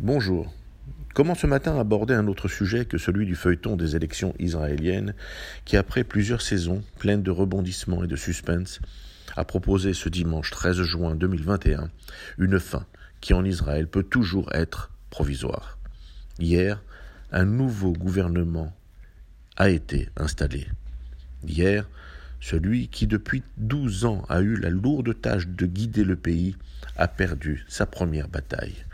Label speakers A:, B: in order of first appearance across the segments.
A: Bonjour. Comment ce matin aborder un autre sujet que celui du feuilleton des élections israéliennes qui, après plusieurs saisons pleines de rebondissements et de suspense, a proposé ce dimanche 13 juin 2021 une fin qui en Israël peut toujours être provisoire. Hier, un nouveau gouvernement a été installé. Hier, celui qui depuis douze ans a eu la lourde tâche de guider le pays a perdu sa première bataille.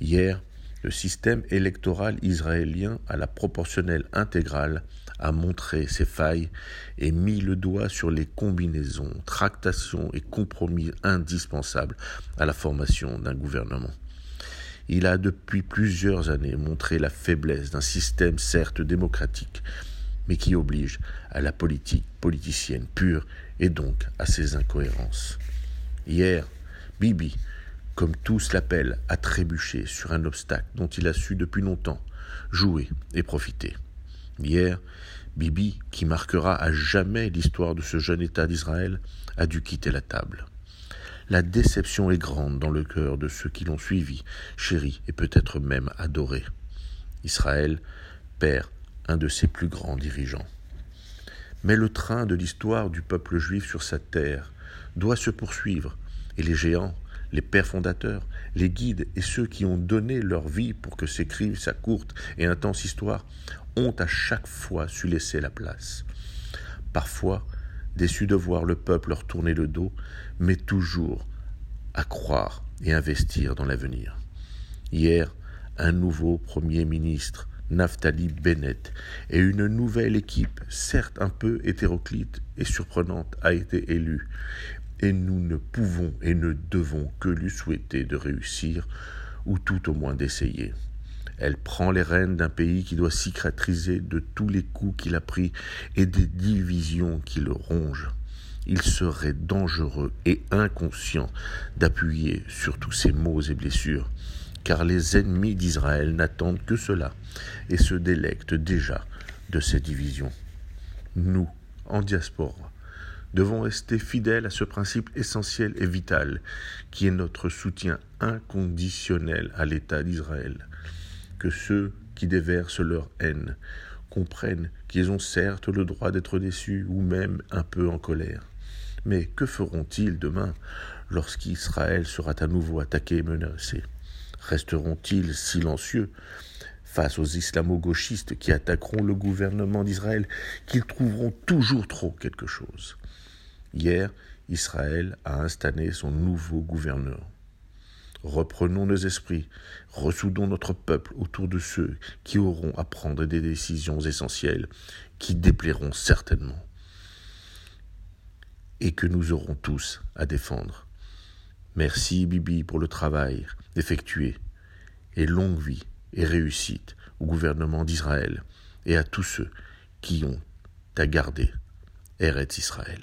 A: Hier, le système électoral israélien à la proportionnelle intégrale a montré ses failles et mis le doigt sur les combinaisons, tractations et compromis indispensables à la formation d'un gouvernement. Il a depuis plusieurs années montré la faiblesse d'un système certes démocratique, mais qui oblige à la politique politicienne pure et donc à ses incohérences. Hier, Bibi, comme tous l'appellent, a trébuché sur un obstacle dont il a su depuis longtemps jouer et profiter. Hier, Bibi, qui marquera à jamais l'histoire de ce jeune État d'Israël, a dû quitter la table. La déception est grande dans le cœur de ceux qui l'ont suivi, chéri et peut-être même adoré. Israël perd un de ses plus grands dirigeants. Mais le train de l'histoire du peuple juif sur sa terre doit se poursuivre, et les géants, les pères fondateurs, les guides et ceux qui ont donné leur vie pour que s'écrive sa courte et intense histoire ont à chaque fois su laisser la place. Parfois, déçus de voir le peuple leur tourner le dos, mais toujours à croire et investir dans l'avenir. Hier, un nouveau Premier ministre, Naftali Bennett, et une nouvelle équipe, certes un peu hétéroclite et surprenante, a été élue et nous ne pouvons et ne devons que lui souhaiter de réussir, ou tout au moins d'essayer. Elle prend les rênes d'un pays qui doit cicatriser de tous les coups qu'il a pris et des divisions qui le rongent. Il serait dangereux et inconscient d'appuyer sur tous ces maux et blessures, car les ennemis d'Israël n'attendent que cela et se délectent déjà de ces divisions. Nous, en diaspora, devons rester fidèles à ce principe essentiel et vital qui est notre soutien inconditionnel à l'État d'Israël. Que ceux qui déversent leur haine comprennent qu'ils ont certes le droit d'être déçus ou même un peu en colère. Mais que feront-ils demain lorsqu'Israël sera à nouveau attaqué et menacé? Resteront-ils silencieux face aux islamo-gauchistes qui attaqueront le gouvernement d'Israël, qu'ils trouveront toujours trop quelque chose? Hier, Israël a installé son nouveau gouverneur. Reprenons nos esprits, ressoudons notre peuple autour de ceux qui auront à prendre des décisions essentielles qui déplairont certainement et que nous aurons tous à défendre. Merci Bibi pour le travail effectué et longue vie et réussite au gouvernement d'Israël et à tous ceux qui ont à garder Eretz Israël.